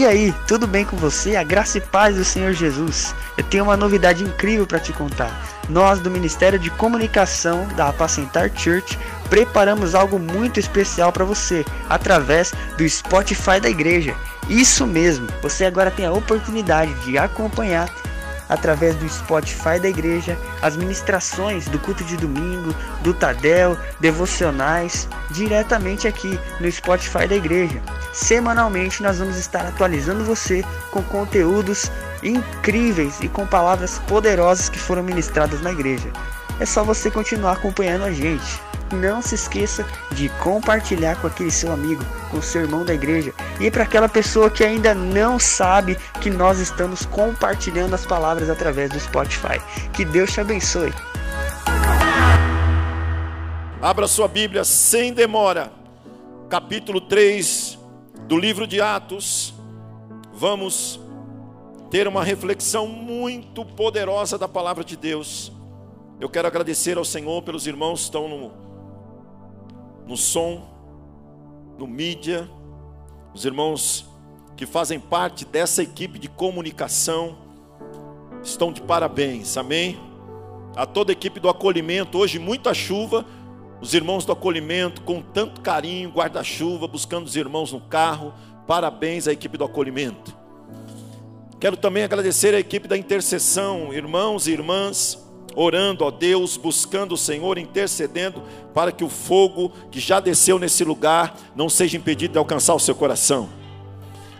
E aí, tudo bem com você? A graça e paz do Senhor Jesus. Eu tenho uma novidade incrível para te contar. Nós do Ministério de Comunicação da Apacentar Church preparamos algo muito especial para você através do Spotify da igreja. Isso mesmo, você agora tem a oportunidade de acompanhar através do Spotify da igreja, as ministrações do culto de domingo, do Tadel, devocionais, diretamente aqui no Spotify da igreja. Semanalmente nós vamos estar atualizando você com conteúdos incríveis e com palavras poderosas que foram ministradas na igreja. É só você continuar acompanhando a gente não se esqueça de compartilhar com aquele seu amigo, com seu irmão da igreja e para aquela pessoa que ainda não sabe que nós estamos compartilhando as palavras através do Spotify. Que Deus te abençoe. Abra sua Bíblia sem demora, capítulo 3 do livro de Atos. Vamos ter uma reflexão muito poderosa da palavra de Deus. Eu quero agradecer ao Senhor pelos irmãos que estão no, no som, no mídia, os irmãos que fazem parte dessa equipe de comunicação estão de parabéns, amém? A toda a equipe do acolhimento, hoje muita chuva, os irmãos do acolhimento com tanto carinho, guarda-chuva, buscando os irmãos no carro, parabéns à equipe do acolhimento. Quero também agradecer a equipe da intercessão, irmãos e irmãs orando a Deus, buscando o Senhor, intercedendo para que o fogo que já desceu nesse lugar não seja impedido de alcançar o seu coração.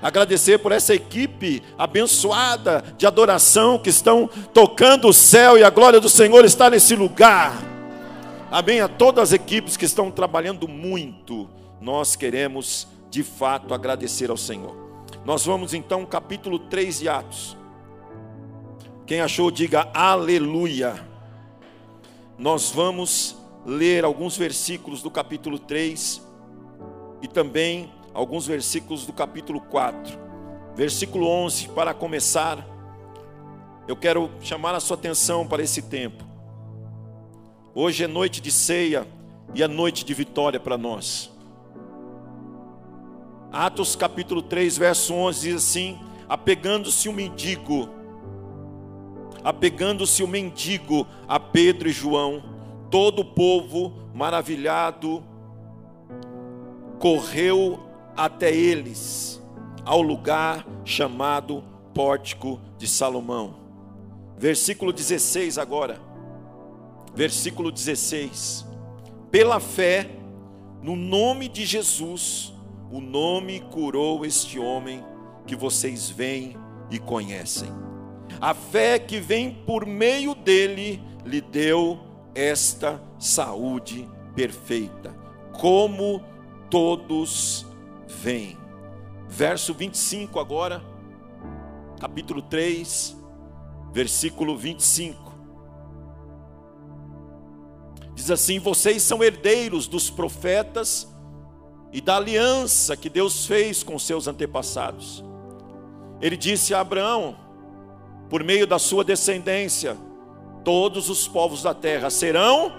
Agradecer por essa equipe abençoada de adoração que estão tocando o céu e a glória do Senhor está nesse lugar. Amém. A todas as equipes que estão trabalhando muito, nós queremos de fato agradecer ao Senhor. Nós vamos então, capítulo 3 de Atos. Quem achou, diga aleluia. Nós vamos ler alguns versículos do capítulo 3 e também alguns versículos do capítulo 4. Versículo 11, para começar, eu quero chamar a sua atenção para esse tempo. Hoje é noite de ceia e é noite de vitória para nós. Atos capítulo 3, verso 11 diz assim: Apegando-se o um mendigo apegando-se o mendigo a Pedro e João, todo o povo, maravilhado, correu até eles, ao lugar chamado Pórtico de Salomão. Versículo 16 agora. Versículo 16. Pela fé, no nome de Jesus, o nome curou este homem que vocês veem e conhecem. A fé que vem por meio dele lhe deu esta saúde perfeita, como todos veem. Verso 25 agora, capítulo 3, versículo 25. Diz assim: Vocês são herdeiros dos profetas e da aliança que Deus fez com seus antepassados. Ele disse a Abraão: por meio da sua descendência, todos os povos da terra serão.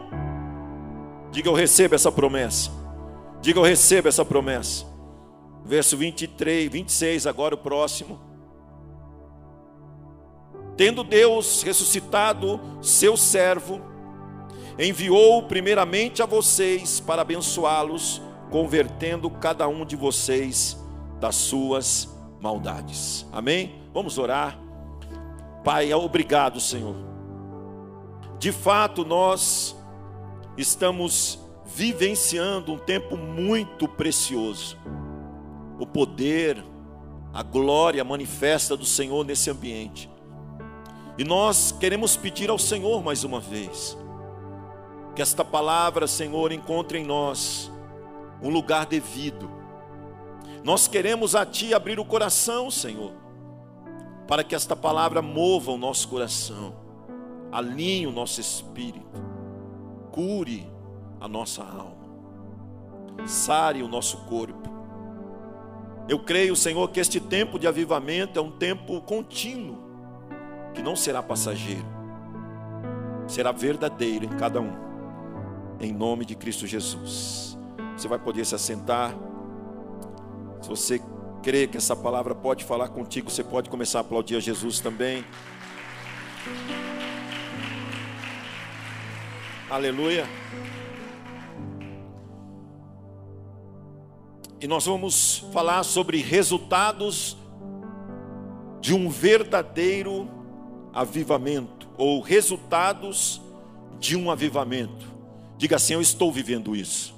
Diga eu recebo essa promessa. Diga eu recebo essa promessa. Verso 23, 26, agora o próximo. Tendo Deus ressuscitado seu servo, enviou primeiramente a vocês para abençoá-los, convertendo cada um de vocês das suas maldades. Amém? Vamos orar. Pai, obrigado, Senhor. De fato, nós estamos vivenciando um tempo muito precioso. O poder, a glória manifesta do Senhor nesse ambiente. E nós queremos pedir ao Senhor mais uma vez, que esta palavra, Senhor, encontre em nós um lugar devido. Nós queremos a Ti abrir o coração, Senhor para que esta palavra mova o nosso coração, alinhe o nosso espírito, cure a nossa alma, sare o nosso corpo. Eu creio, Senhor, que este tempo de avivamento é um tempo contínuo, que não será passageiro, será verdadeiro em cada um, em nome de Cristo Jesus. Você vai poder se assentar. Se você crê que essa palavra pode falar contigo, você pode começar a aplaudir a Jesus também. Aleluia. E nós vamos falar sobre resultados de um verdadeiro avivamento, ou resultados de um avivamento. Diga assim: Eu estou vivendo isso.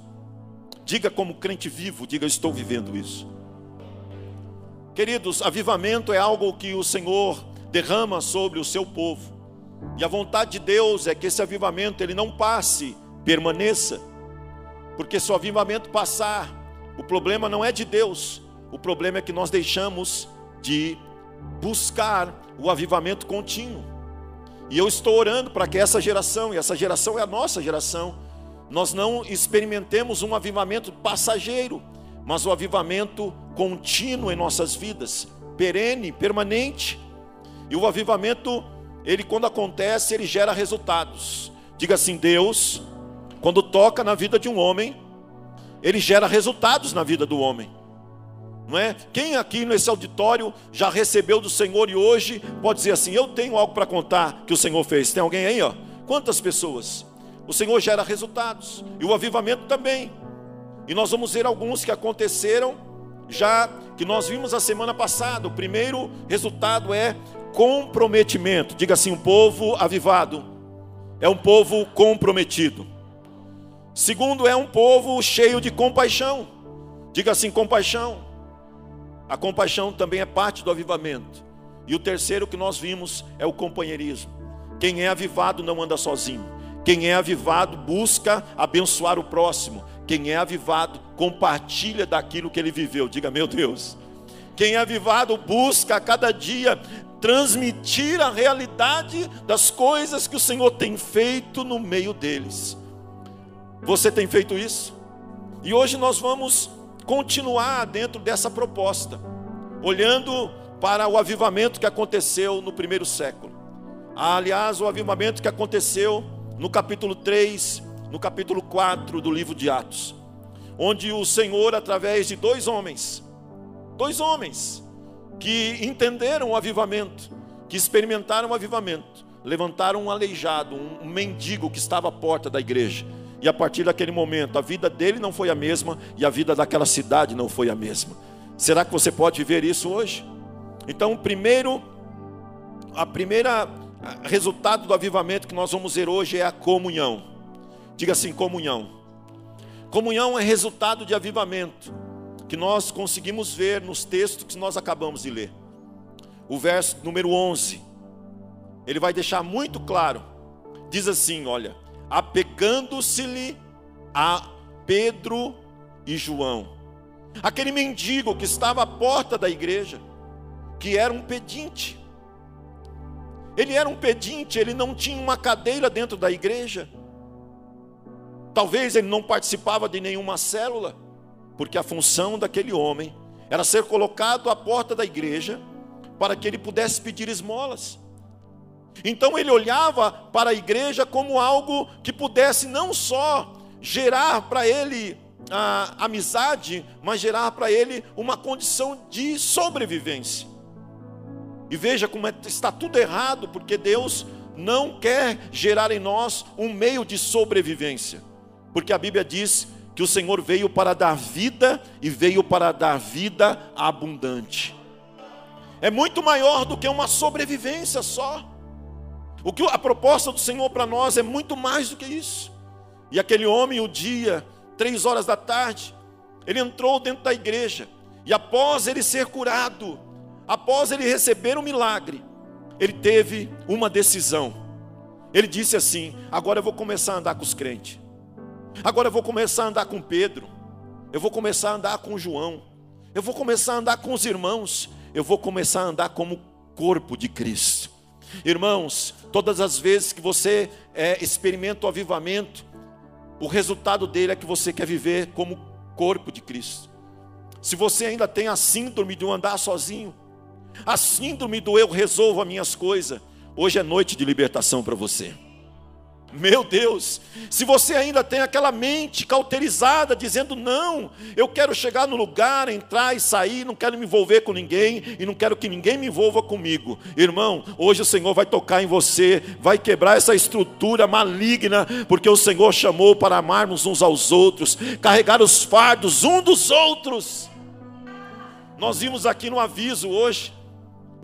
Diga como crente vivo, diga: Eu estou vivendo isso. Queridos, avivamento é algo que o Senhor derrama sobre o seu povo. E a vontade de Deus é que esse avivamento ele não passe, permaneça. Porque se o avivamento passar, o problema não é de Deus, o problema é que nós deixamos de buscar o avivamento contínuo. E eu estou orando para que essa geração, e essa geração é a nossa geração, nós não experimentemos um avivamento passageiro, mas o avivamento contínuo em nossas vidas, perene, permanente. E o avivamento, ele quando acontece, ele gera resultados. Diga assim: Deus, quando toca na vida de um homem, ele gera resultados na vida do homem. Não é? Quem aqui nesse auditório já recebeu do Senhor e hoje pode dizer assim: Eu tenho algo para contar que o Senhor fez. Tem alguém aí, ó? Quantas pessoas? O Senhor gera resultados e o avivamento também. E nós vamos ver alguns que aconteceram já que nós vimos a semana passada. O primeiro resultado é comprometimento. Diga assim: um povo avivado é um povo comprometido. Segundo, é um povo cheio de compaixão. Diga assim: compaixão. A compaixão também é parte do avivamento. E o terceiro que nós vimos é o companheirismo. Quem é avivado não anda sozinho. Quem é avivado busca abençoar o próximo. Quem é avivado compartilha daquilo que ele viveu. Diga, meu Deus. Quem é avivado busca a cada dia transmitir a realidade das coisas que o Senhor tem feito no meio deles. Você tem feito isso? E hoje nós vamos continuar dentro dessa proposta, olhando para o avivamento que aconteceu no primeiro século. Aliás, o avivamento que aconteceu no capítulo 3, no capítulo 4 do livro de Atos, onde o Senhor, através de dois homens, dois homens que entenderam o avivamento, que experimentaram o avivamento, levantaram um aleijado, um mendigo que estava à porta da igreja. E a partir daquele momento, a vida dele não foi a mesma e a vida daquela cidade não foi a mesma. Será que você pode viver isso hoje? Então, primeiro, a primeira resultado do avivamento que nós vamos ver hoje é a comunhão. Diga assim: comunhão. Comunhão é resultado de avivamento, que nós conseguimos ver nos textos que nós acabamos de ler. O verso número 11, ele vai deixar muito claro. Diz assim: olha, apegando-se-lhe a Pedro e João, aquele mendigo que estava à porta da igreja, que era um pedinte, ele era um pedinte, ele não tinha uma cadeira dentro da igreja. Talvez ele não participava de nenhuma célula, porque a função daquele homem era ser colocado à porta da igreja para que ele pudesse pedir esmolas. Então ele olhava para a igreja como algo que pudesse não só gerar para ele a amizade, mas gerar para ele uma condição de sobrevivência. E veja como é, está tudo errado, porque Deus não quer gerar em nós um meio de sobrevivência. Porque a Bíblia diz que o Senhor veio para dar vida e veio para dar vida abundante. É muito maior do que uma sobrevivência só. O que a proposta do Senhor para nós é muito mais do que isso. E aquele homem, o dia, três horas da tarde, ele entrou dentro da igreja e após ele ser curado, após ele receber o milagre, ele teve uma decisão. Ele disse assim: agora eu vou começar a andar com os crentes. Agora eu vou começar a andar com Pedro. Eu vou começar a andar com João. Eu vou começar a andar com os irmãos. Eu vou começar a andar como corpo de Cristo. Irmãos, todas as vezes que você é, experimenta o avivamento, o resultado dele é que você quer viver como corpo de Cristo. Se você ainda tem a síndrome de um andar sozinho, a síndrome do eu resolvo as minhas coisas. Hoje é noite de libertação para você. Meu Deus, se você ainda tem aquela mente cauterizada, dizendo: não, eu quero chegar no lugar, entrar e sair, não quero me envolver com ninguém e não quero que ninguém me envolva comigo. Irmão, hoje o Senhor vai tocar em você, vai quebrar essa estrutura maligna, porque o Senhor chamou para amarmos uns aos outros, carregar os fardos um dos outros. Nós vimos aqui no aviso hoje,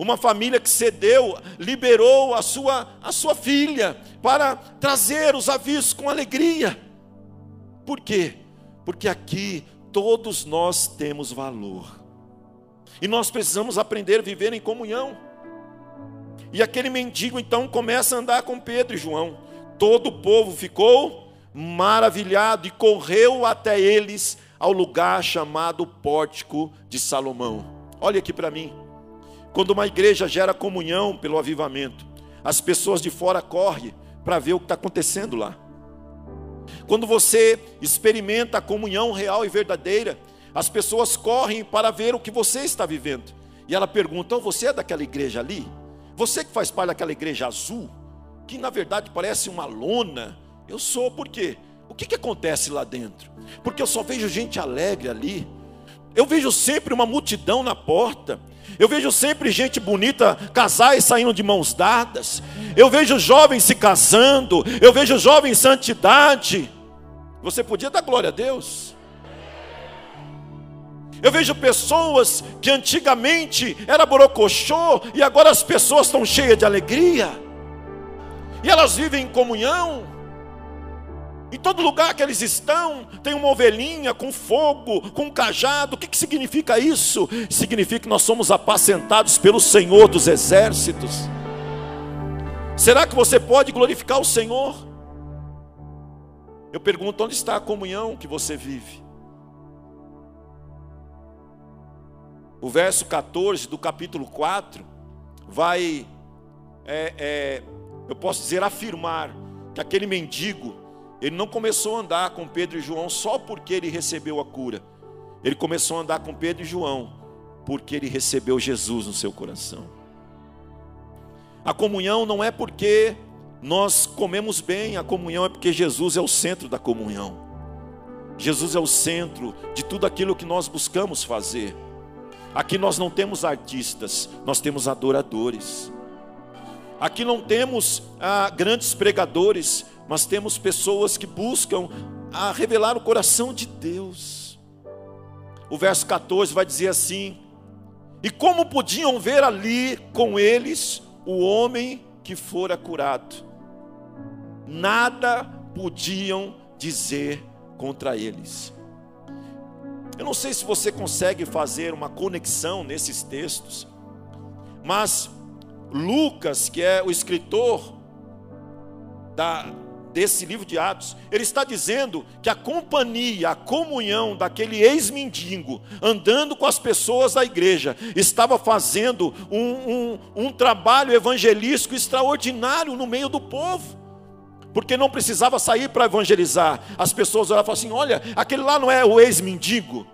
uma família que cedeu, liberou a sua, a sua filha para trazer os avisos com alegria. Por quê? Porque aqui todos nós temos valor. E nós precisamos aprender a viver em comunhão. E aquele mendigo então começa a andar com Pedro e João. Todo o povo ficou maravilhado e correu até eles ao lugar chamado Pórtico de Salomão. Olha aqui para mim. Quando uma igreja gera comunhão pelo avivamento, as pessoas de fora correm para ver o que está acontecendo lá. Quando você experimenta a comunhão real e verdadeira, as pessoas correm para ver o que você está vivendo. E ela pergunta: oh, você é daquela igreja ali? Você que faz parte daquela igreja azul, que na verdade parece uma lona? Eu sou, por quê? O que, que acontece lá dentro? Porque eu só vejo gente alegre ali. Eu vejo sempre uma multidão na porta. Eu vejo sempre gente bonita, casais saindo de mãos dadas. Eu vejo jovens se casando. Eu vejo jovens em santidade. Você podia dar glória a Deus? Eu vejo pessoas que antigamente era borocochô e agora as pessoas estão cheias de alegria. E elas vivem em comunhão. Em todo lugar que eles estão, tem uma ovelhinha com fogo, com um cajado. O que, que significa isso? Significa que nós somos apacentados pelo Senhor dos exércitos. Será que você pode glorificar o Senhor? Eu pergunto: onde está a comunhão que você vive? O verso 14 do capítulo 4 vai, é, é, eu posso dizer, afirmar que aquele mendigo ele não começou a andar com Pedro e João só porque ele recebeu a cura. Ele começou a andar com Pedro e João porque ele recebeu Jesus no seu coração. A comunhão não é porque nós comemos bem, a comunhão é porque Jesus é o centro da comunhão. Jesus é o centro de tudo aquilo que nós buscamos fazer. Aqui nós não temos artistas, nós temos adoradores. Aqui não temos ah, grandes pregadores, mas temos pessoas que buscam a revelar o coração de Deus. O verso 14 vai dizer assim: E como podiam ver ali com eles o homem que fora curado? Nada podiam dizer contra eles. Eu não sei se você consegue fazer uma conexão nesses textos, mas Lucas, que é o escritor da, desse livro de Atos, ele está dizendo que a companhia, a comunhão daquele ex-mendigo, andando com as pessoas da igreja, estava fazendo um, um, um trabalho evangelístico extraordinário no meio do povo. Porque não precisava sair para evangelizar. As pessoas olhavam assim: olha, aquele lá não é o ex-mendigo.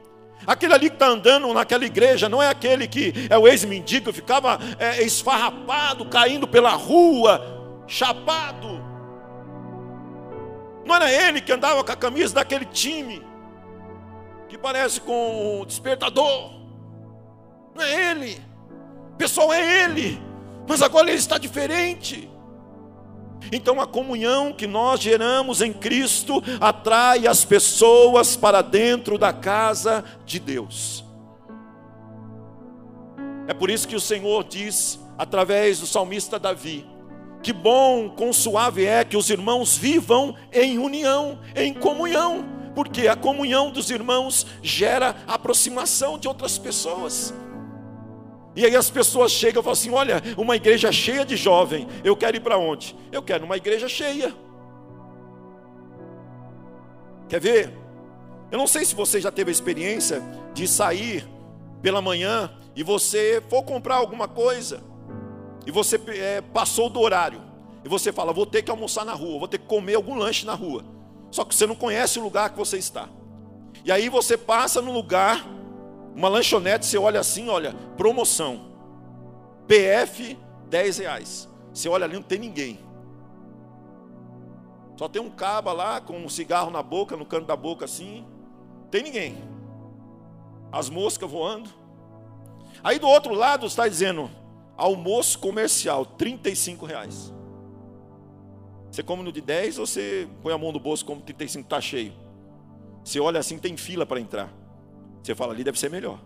Aquele ali que está andando naquela igreja não é aquele que é o ex-mendigo, ficava é, esfarrapado, caindo pela rua, chapado. Não era ele que andava com a camisa daquele time, que parece com o despertador. Não é ele. Pessoal, é ele. Mas agora ele está diferente. Então a comunhão que nós geramos em Cristo atrai as pessoas para dentro da casa de Deus. É por isso que o Senhor diz, através do salmista Davi: que bom, quão suave é que os irmãos vivam em união, em comunhão, porque a comunhão dos irmãos gera aproximação de outras pessoas. E aí as pessoas chegam e falam assim: olha, uma igreja cheia de jovem, eu quero ir para onde? Eu quero uma igreja cheia. Quer ver? Eu não sei se você já teve a experiência de sair pela manhã e você for comprar alguma coisa e você é, passou do horário, e você fala, vou ter que almoçar na rua, vou ter que comer algum lanche na rua. Só que você não conhece o lugar que você está. E aí você passa no lugar, uma lanchonete, você olha assim, olha, promoção. PF 10 reais. Você olha ali, não tem ninguém. Só tem um caba lá com um cigarro na boca, no canto da boca assim. Tem ninguém. As moscas voando. Aí do outro lado está dizendo almoço comercial, 35 reais. Você come no de 10 ou você põe a mão no bolso como 35 está cheio? Você olha assim, tem fila para entrar. Você fala ali deve ser melhor.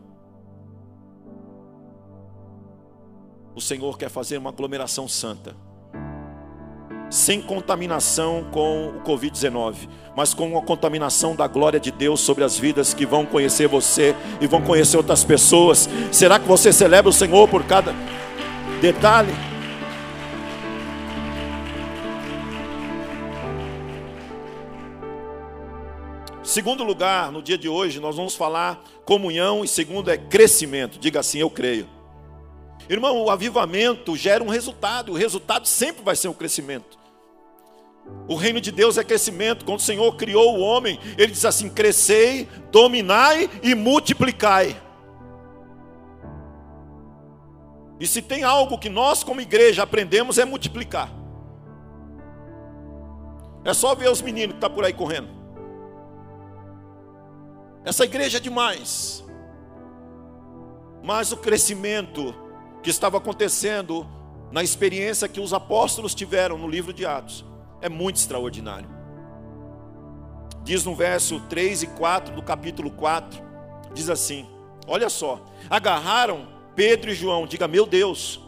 O Senhor quer fazer uma aglomeração santa sem contaminação com o Covid-19, mas com a contaminação da glória de Deus sobre as vidas que vão conhecer você e vão conhecer outras pessoas. Será que você celebra o Senhor por cada detalhe? Segundo lugar, no dia de hoje, nós vamos falar comunhão e segundo é crescimento. Diga assim, eu creio. Irmão, o avivamento gera um resultado, o resultado sempre vai ser um crescimento. O reino de Deus é crescimento. Quando o Senhor criou o homem, ele diz assim: crescei, dominai e multiplicai. E se tem algo que nós, como igreja, aprendemos é multiplicar. É só ver os meninos que estão tá por aí correndo. Essa igreja é demais. Mas o crescimento que estava acontecendo na experiência que os apóstolos tiveram no livro de Atos é muito extraordinário. Diz no verso 3 e 4 do capítulo 4, diz assim: Olha só, agarraram Pedro e João, diga meu Deus.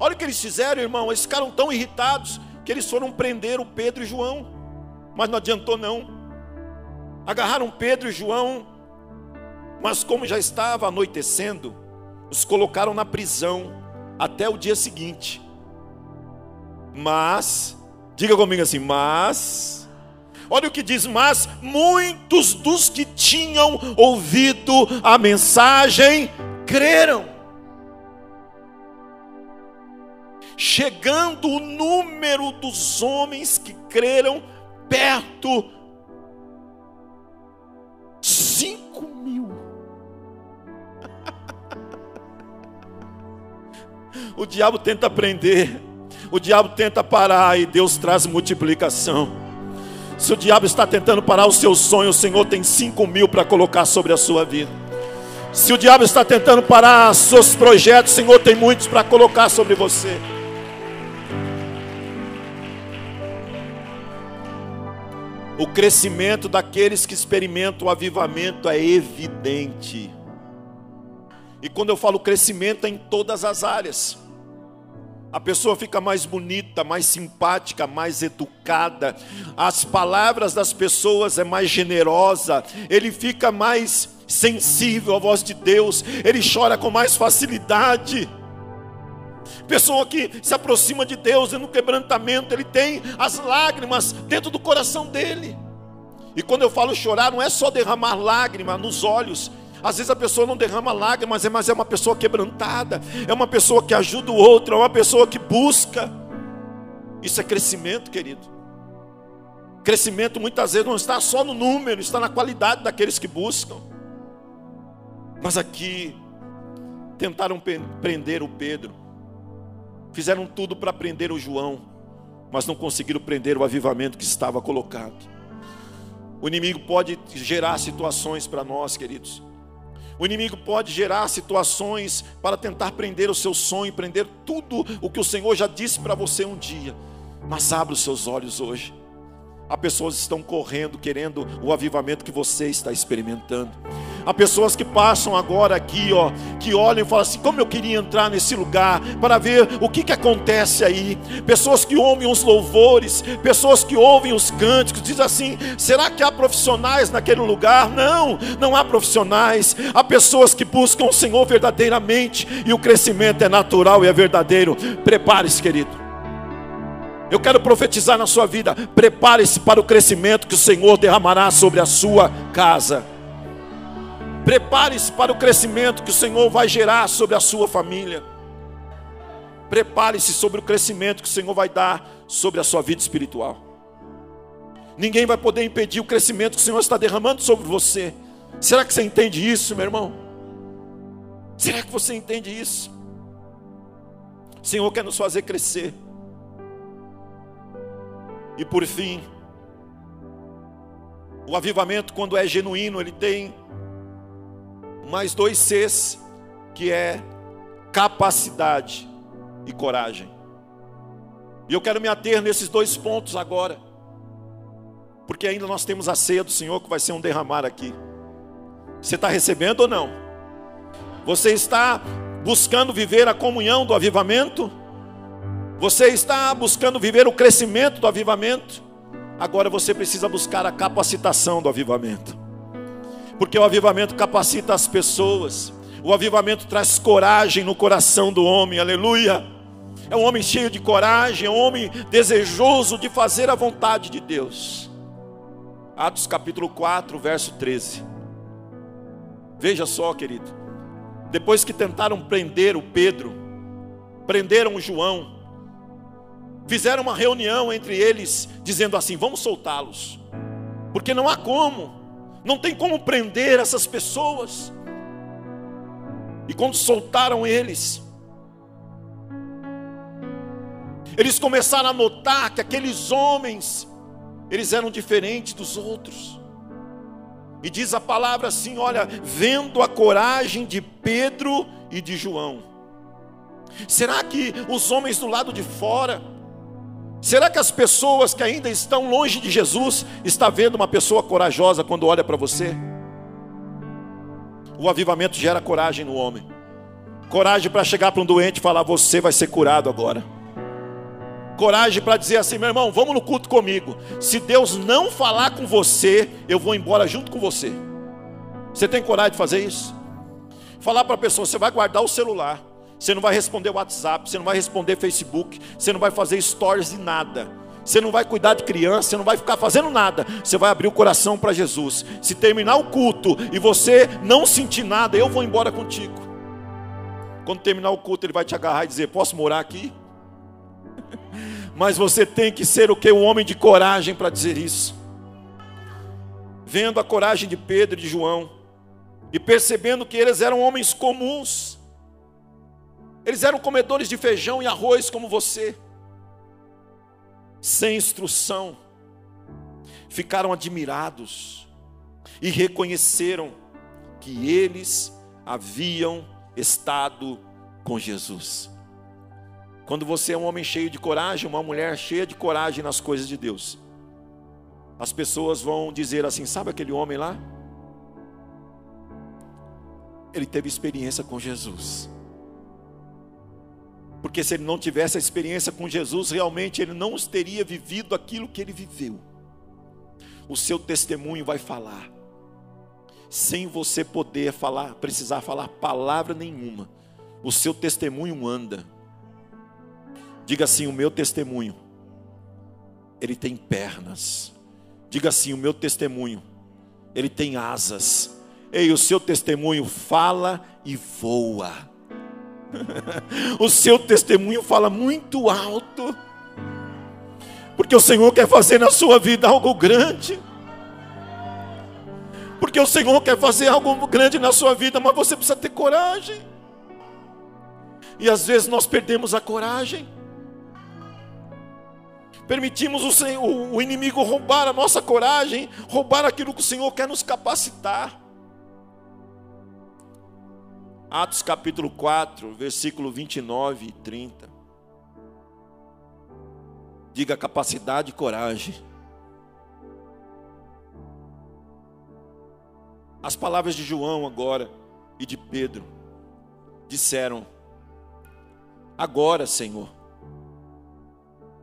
Olha o que eles fizeram, irmão, eles ficaram tão irritados que eles foram prender o Pedro e João. Mas não adiantou não. Agarraram Pedro e João, mas como já estava anoitecendo, os colocaram na prisão até o dia seguinte. Mas Diga comigo assim, mas. Olha o que diz, mas muitos dos que tinham ouvido a mensagem creram. Chegando o número dos homens que creram perto, cinco mil. o diabo tenta prender o diabo tenta parar e Deus traz multiplicação. Se o diabo está tentando parar o seu sonho, o Senhor tem cinco mil para colocar sobre a sua vida. Se o diabo está tentando parar seus projetos, o Senhor tem muitos para colocar sobre você. O crescimento daqueles que experimentam o avivamento é evidente. E quando eu falo crescimento é em todas as áreas. A pessoa fica mais bonita, mais simpática, mais educada. As palavras das pessoas é mais generosa. Ele fica mais sensível à voz de Deus. Ele chora com mais facilidade. Pessoa que se aproxima de Deus e no quebrantamento, ele tem as lágrimas dentro do coração dele. E quando eu falo chorar, não é só derramar lágrima nos olhos, às vezes a pessoa não derrama lágrimas, mas é uma pessoa quebrantada, é uma pessoa que ajuda o outro, é uma pessoa que busca. Isso é crescimento, querido. Crescimento muitas vezes não está só no número, está na qualidade daqueles que buscam. Mas aqui tentaram prender o Pedro, fizeram tudo para prender o João, mas não conseguiram prender o avivamento que estava colocado. O inimigo pode gerar situações para nós, queridos, o inimigo pode gerar situações para tentar prender o seu sonho, prender tudo o que o Senhor já disse para você um dia. Mas abra os seus olhos hoje. Há pessoas que estão correndo, querendo o avivamento que você está experimentando. Há pessoas que passam agora aqui, ó, que olham e falam assim: como eu queria entrar nesse lugar para ver o que, que acontece aí. Pessoas que ouvem os louvores, pessoas que ouvem os cânticos, dizem assim: será que há profissionais naquele lugar? Não, não há profissionais. Há pessoas que buscam o Senhor verdadeiramente e o crescimento é natural e é verdadeiro. Prepare-se, querido. Eu quero profetizar na sua vida. Prepare-se para o crescimento que o Senhor derramará sobre a sua casa. Prepare-se para o crescimento que o Senhor vai gerar sobre a sua família. Prepare-se sobre o crescimento que o Senhor vai dar sobre a sua vida espiritual. Ninguém vai poder impedir o crescimento que o Senhor está derramando sobre você. Será que você entende isso, meu irmão? Será que você entende isso? O Senhor quer nos fazer crescer. E por fim, O avivamento, quando é genuíno, ele tem mais dois Cs, que é capacidade e coragem. E eu quero me ater nesses dois pontos agora, porque ainda nós temos a ceia do Senhor que vai ser um derramar aqui. Você está recebendo ou não? Você está buscando viver a comunhão do avivamento? Você está buscando viver o crescimento do avivamento? Agora você precisa buscar a capacitação do avivamento. Porque o avivamento capacita as pessoas. O avivamento traz coragem no coração do homem. Aleluia. É um homem cheio de coragem, é um homem desejoso de fazer a vontade de Deus. Atos capítulo 4, verso 13. Veja só, querido. Depois que tentaram prender o Pedro, prenderam o João, fizeram uma reunião entre eles, dizendo assim: vamos soltá-los, porque não há como, não tem como prender essas pessoas. E quando soltaram eles, eles começaram a notar que aqueles homens, eles eram diferentes dos outros. E diz a palavra assim: olha, vendo a coragem de Pedro e de João. Será que os homens do lado de fora, será que as pessoas que ainda estão longe de Jesus, está vendo uma pessoa corajosa quando olha para você? O avivamento gera coragem no homem. Coragem para chegar para um doente e falar: Você vai ser curado agora coragem para dizer assim, meu irmão, vamos no culto comigo. Se Deus não falar com você, eu vou embora junto com você. Você tem coragem de fazer isso? Falar para a pessoa, você vai guardar o celular, você não vai responder WhatsApp, você não vai responder Facebook, você não vai fazer stories de nada. Você não vai cuidar de criança, você não vai ficar fazendo nada. Você vai abrir o coração para Jesus. Se terminar o culto e você não sentir nada, eu vou embora contigo. Quando terminar o culto, ele vai te agarrar e dizer: Posso morar aqui? Mas você tem que ser o que? Um homem de coragem para dizer isso. Vendo a coragem de Pedro e de João, e percebendo que eles eram homens comuns, eles eram comedores de feijão e arroz como você, sem instrução, ficaram admirados e reconheceram que eles haviam estado com Jesus. Quando você é um homem cheio de coragem, uma mulher cheia de coragem nas coisas de Deus, as pessoas vão dizer assim: sabe aquele homem lá? Ele teve experiência com Jesus. Porque se ele não tivesse a experiência com Jesus, realmente ele não teria vivido aquilo que ele viveu. O seu testemunho vai falar, sem você poder falar, precisar falar palavra nenhuma. O seu testemunho anda. Diga assim: o meu testemunho, ele tem pernas. Diga assim: o meu testemunho, ele tem asas. Ei, o seu testemunho fala e voa. O seu testemunho fala muito alto. Porque o Senhor quer fazer na sua vida algo grande. Porque o Senhor quer fazer algo grande na sua vida, mas você precisa ter coragem. E às vezes nós perdemos a coragem. Permitimos o, Senhor, o inimigo roubar a nossa coragem, roubar aquilo que o Senhor quer nos capacitar. Atos capítulo 4, versículo 29 e 30. Diga capacidade e coragem. As palavras de João agora e de Pedro disseram: Agora, Senhor,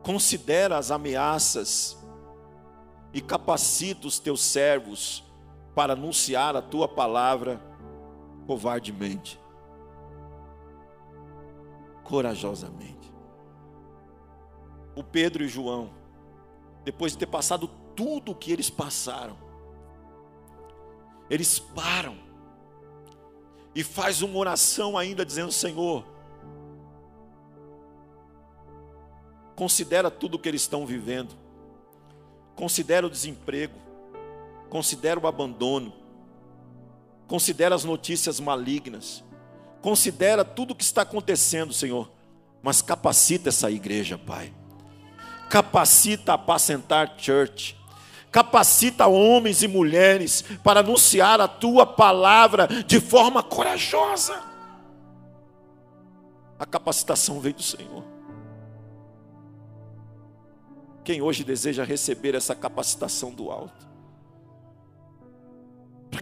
considera as ameaças e capacita os teus servos para anunciar a tua palavra covardemente, corajosamente. O Pedro e João, depois de ter passado tudo o que eles passaram, eles param e faz uma oração ainda dizendo: Senhor, Considera tudo o que eles estão vivendo. Considera o desemprego. Considera o abandono. Considera as notícias malignas. Considera tudo o que está acontecendo, Senhor. Mas capacita essa igreja, Pai. Capacita a apacentar church capacita homens e mulheres para anunciar a tua palavra de forma corajosa. A capacitação vem do Senhor. Quem hoje deseja receber essa capacitação do alto?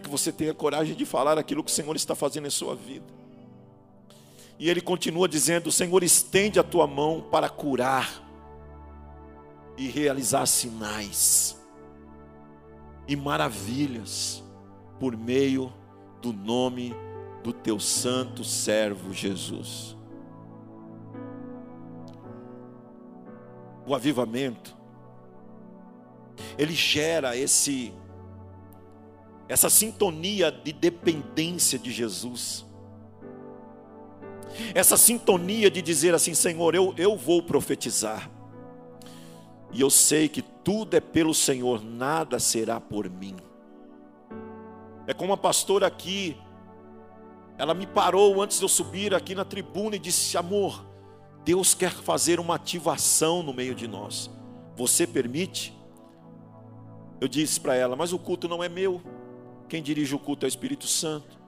Que você tenha coragem de falar aquilo que o Senhor está fazendo em sua vida. E ele continua dizendo: Senhor, estende a tua mão para curar e realizar sinais e maravilhas por meio do nome do teu santo servo Jesus. O avivamento ele gera esse essa sintonia de dependência de Jesus. Essa sintonia de dizer assim, Senhor, eu, eu vou profetizar. E eu sei que tudo é pelo Senhor, nada será por mim. É como a pastora aqui, ela me parou antes de eu subir aqui na tribuna e disse: Amor, Deus quer fazer uma ativação no meio de nós. Você permite? Eu disse para ela: Mas o culto não é meu. Quem dirige o culto é o Espírito Santo.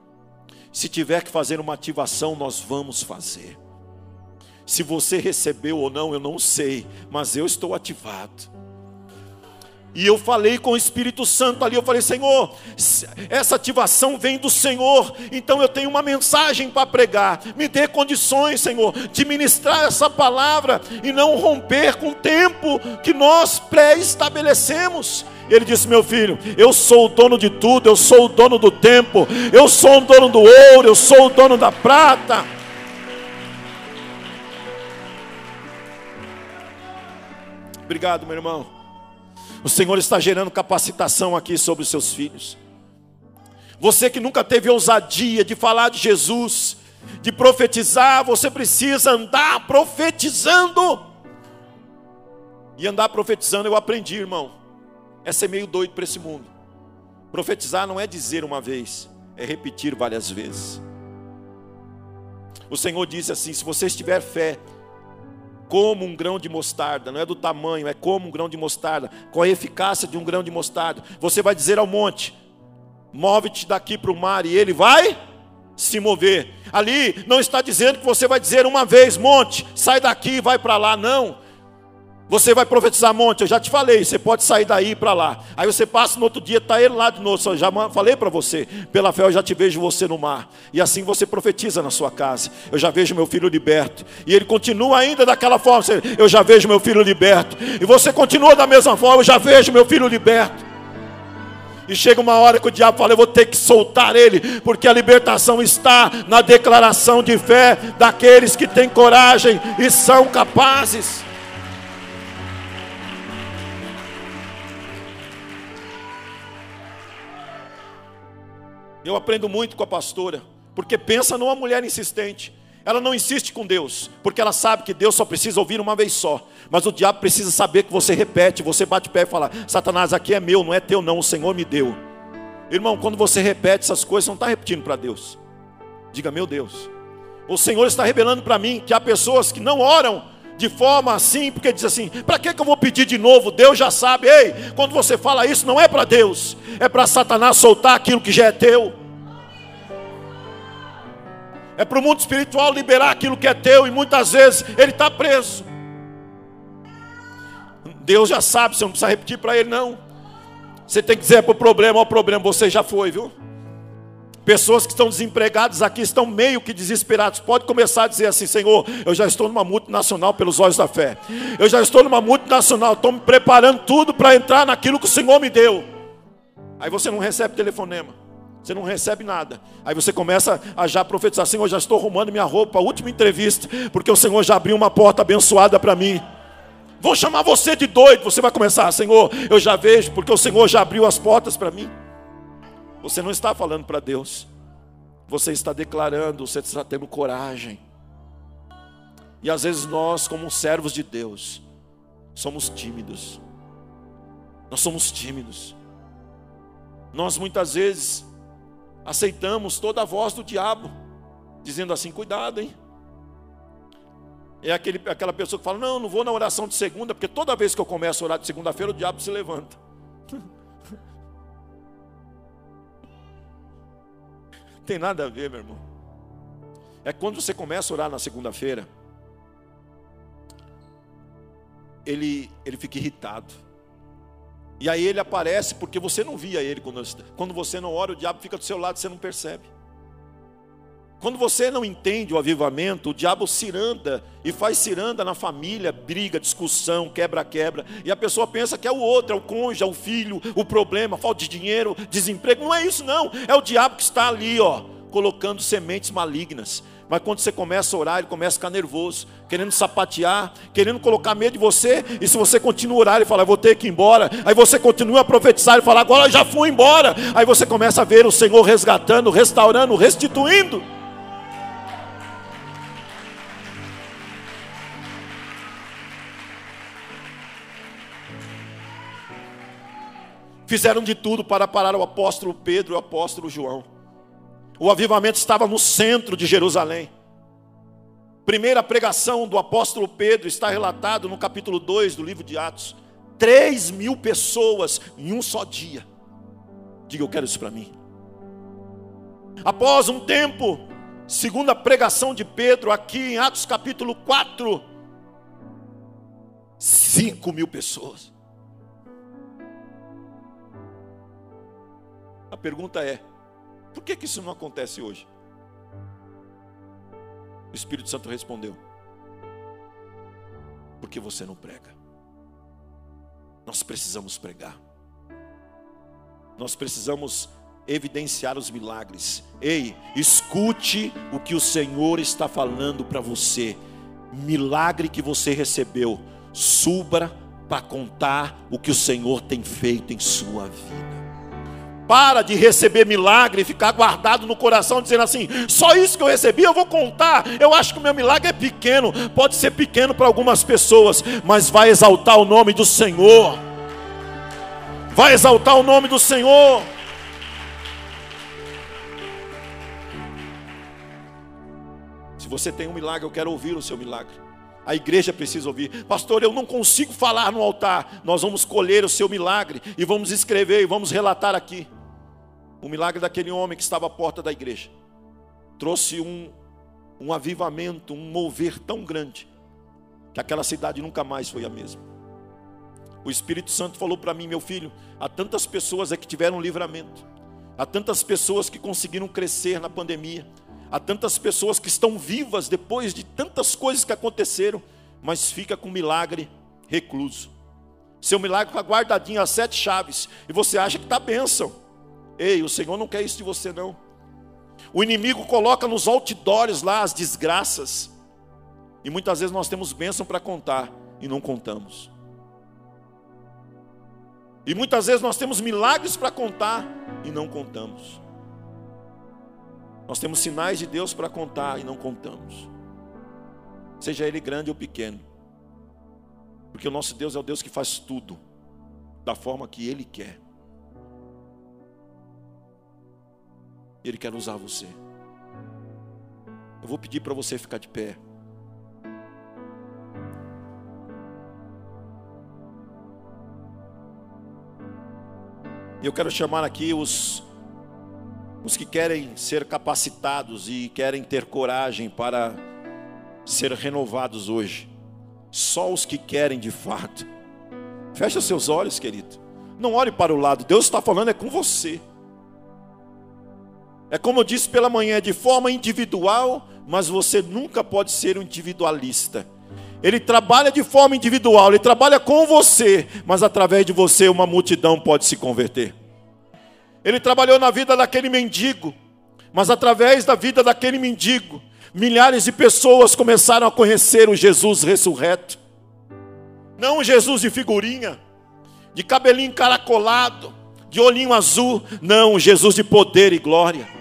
Se tiver que fazer uma ativação, nós vamos fazer. Se você recebeu ou não, eu não sei, mas eu estou ativado. E eu falei com o Espírito Santo ali, eu falei, Senhor, essa ativação vem do Senhor, então eu tenho uma mensagem para pregar. Me dê condições, Senhor, de ministrar essa palavra e não romper com o tempo que nós pré-estabelecemos. Ele disse: Meu filho, eu sou o dono de tudo, eu sou o dono do tempo, eu sou o dono do ouro, eu sou o dono da prata. Obrigado, meu irmão. O Senhor está gerando capacitação aqui sobre os seus filhos. Você que nunca teve ousadia de falar de Jesus, de profetizar, você precisa andar profetizando. E andar profetizando eu aprendi, irmão. É ser meio doido para esse mundo. Profetizar não é dizer uma vez, é repetir várias vezes. O Senhor disse assim: se você tiver fé, como um grão de mostarda, não é do tamanho, é como um grão de mostarda, com a eficácia de um grão de mostarda. Você vai dizer ao monte: move-te daqui para o mar, e ele vai se mover. Ali não está dizendo que você vai dizer uma vez, monte, sai daqui e vai para lá, não. Você vai profetizar monte, eu já te falei, você pode sair daí para lá. Aí você passa no outro dia, está ele lá de novo. Eu já falei para você, pela fé eu já te vejo você no mar. E assim você profetiza na sua casa. Eu já vejo meu filho liberto. E ele continua ainda daquela forma. Eu já vejo meu filho liberto. E você continua da mesma forma, eu já vejo meu filho liberto. E chega uma hora que o diabo fala: Eu vou ter que soltar ele, porque a libertação está na declaração de fé daqueles que têm coragem e são capazes. Eu aprendo muito com a pastora, porque pensa numa mulher insistente. Ela não insiste com Deus, porque ela sabe que Deus só precisa ouvir uma vez só. Mas o diabo precisa saber que você repete, você bate pé e fala: Satanás, aqui é meu, não é teu, não, o Senhor me deu. Irmão, quando você repete essas coisas, você não está repetindo para Deus. Diga, meu Deus, o Senhor está revelando para mim que há pessoas que não oram de forma assim, porque diz assim: para que, que eu vou pedir de novo? Deus já sabe. Ei, quando você fala isso, não é para Deus, é para Satanás soltar aquilo que já é teu. É para o mundo espiritual liberar aquilo que é teu, e muitas vezes ele está preso. Deus já sabe, você não precisa repetir para ele, não. Você tem que dizer para o problema, o problema, você já foi, viu? Pessoas que estão desempregadas aqui estão meio que desesperados. Pode começar a dizer assim: Senhor, eu já estou numa multinacional pelos olhos da fé. Eu já estou numa multinacional, estou me preparando tudo para entrar naquilo que o Senhor me deu. Aí você não recebe telefonema. Você não recebe nada. Aí você começa a já profetizar: Senhor, já estou arrumando minha roupa, última entrevista, porque o Senhor já abriu uma porta abençoada para mim. Vou chamar você de doido. Você vai começar, Senhor, eu já vejo, porque o Senhor já abriu as portas para mim. Você não está falando para Deus, você está declarando, você está tendo coragem. E às vezes nós, como servos de Deus, somos tímidos. Nós somos tímidos. Nós muitas vezes aceitamos toda a voz do diabo, dizendo assim: cuidado, hein? É aquele, aquela pessoa que fala: não, não vou na oração de segunda, porque toda vez que eu começo a orar de segunda-feira, o diabo se levanta. Tem nada a ver, meu irmão. É quando você começa a orar na segunda-feira, ele, ele fica irritado. E aí ele aparece porque você não via ele quando, você não ora, o diabo fica do seu lado, você não percebe. Quando você não entende o avivamento, o diabo ciranda e faz ciranda na família, briga, discussão, quebra-quebra, e a pessoa pensa que é o outro, é o cônjuge, é o filho, o problema, falta de dinheiro, desemprego. Não é isso, não. É o diabo que está ali, ó, colocando sementes malignas. Mas quando você começa a orar, ele começa a ficar nervoso, querendo sapatear, querendo colocar medo de você. E se você continua a orar e falar, vou ter que ir embora. Aí você continua a profetizar e falar, agora eu já fui embora. Aí você começa a ver o Senhor resgatando, restaurando, restituindo. Fizeram de tudo para parar o apóstolo Pedro e o apóstolo João. O avivamento estava no centro de Jerusalém. Primeira pregação do apóstolo Pedro está relatado no capítulo 2 do livro de Atos. Três mil pessoas em um só dia. Diga, eu quero isso para mim. Após um tempo, segunda pregação de Pedro, aqui em Atos capítulo 4, cinco mil pessoas. A pergunta é: por que, que isso não acontece hoje? O Espírito Santo respondeu: porque você não prega. Nós precisamos pregar. Nós precisamos evidenciar os milagres. Ei, escute o que o Senhor está falando para você. Milagre que você recebeu, suba para contar o que o Senhor tem feito em sua vida. Para de receber milagre e ficar guardado no coração, dizendo assim: só isso que eu recebi, eu vou contar. Eu acho que o meu milagre é pequeno, pode ser pequeno para algumas pessoas, mas vai exaltar o nome do Senhor. Vai exaltar o nome do Senhor. Se você tem um milagre, eu quero ouvir o seu milagre. A igreja precisa ouvir. Pastor, eu não consigo falar no altar. Nós vamos colher o seu milagre e vamos escrever e vamos relatar aqui. O milagre daquele homem que estava à porta da igreja trouxe um, um avivamento, um mover tão grande, que aquela cidade nunca mais foi a mesma. O Espírito Santo falou para mim, meu filho, há tantas pessoas aqui que tiveram livramento, há tantas pessoas que conseguiram crescer na pandemia, há tantas pessoas que estão vivas depois de tantas coisas que aconteceram, mas fica com milagre recluso. Seu milagre está guardadinho as sete chaves, e você acha que está bênção. Ei, o Senhor não quer isso de você, não. O inimigo coloca nos outdoors lá as desgraças. E muitas vezes nós temos bênção para contar e não contamos. E muitas vezes nós temos milagres para contar e não contamos. Nós temos sinais de Deus para contar e não contamos. Seja ele grande ou pequeno. Porque o nosso Deus é o Deus que faz tudo da forma que ele quer. Ele quer usar você. Eu vou pedir para você ficar de pé. E eu quero chamar aqui os, os que querem ser capacitados e querem ter coragem para ser renovados hoje. Só os que querem de fato. Fecha seus olhos, querido. Não olhe para o lado. Deus está falando é com você. É como eu disse pela manhã, de forma individual, mas você nunca pode ser um individualista. Ele trabalha de forma individual, ele trabalha com você, mas através de você uma multidão pode se converter. Ele trabalhou na vida daquele mendigo, mas através da vida daquele mendigo, milhares de pessoas começaram a conhecer o Jesus ressurreto. Não o Jesus de figurinha, de cabelinho encaracolado, de olhinho azul, não, o Jesus de poder e glória.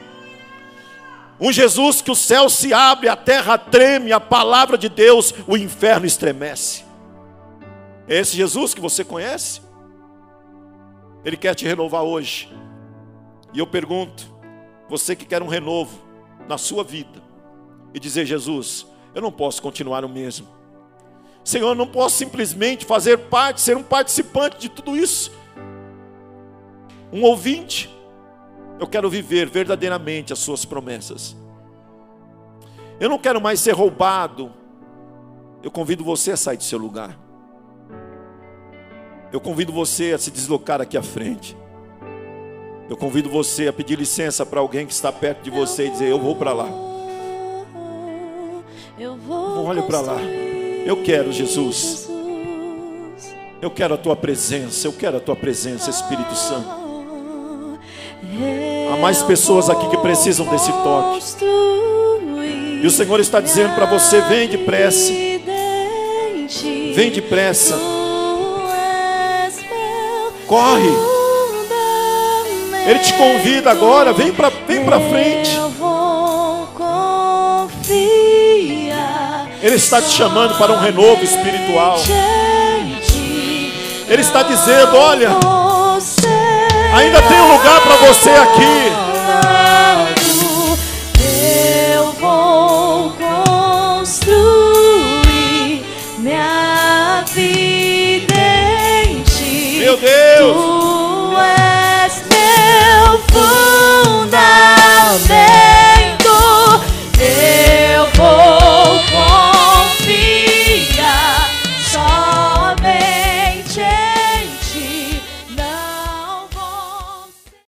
Um Jesus que o céu se abre, a terra treme, a palavra de Deus, o inferno estremece. É esse Jesus que você conhece? Ele quer te renovar hoje. E eu pergunto, você que quer um renovo na sua vida, e dizer: Jesus, eu não posso continuar o mesmo. Senhor, eu não posso simplesmente fazer parte, ser um participante de tudo isso. um ouvinte. Eu quero viver verdadeiramente as suas promessas. Eu não quero mais ser roubado. Eu convido você a sair do seu lugar. Eu convido você a se deslocar aqui à frente. Eu convido você a pedir licença para alguém que está perto de você e dizer: Eu vou para lá. Não olhe para lá. Eu quero, Jesus. Eu quero a tua presença. Eu quero a tua presença, Espírito Santo. Há mais pessoas aqui que precisam desse toque. E o Senhor está dizendo para você: vem depressa. Vem depressa. Corre. Ele te convida agora, vem para vem para frente. Ele está te chamando para um renovo espiritual. Ele está dizendo: olha, ainda tem um lugar para você aqui.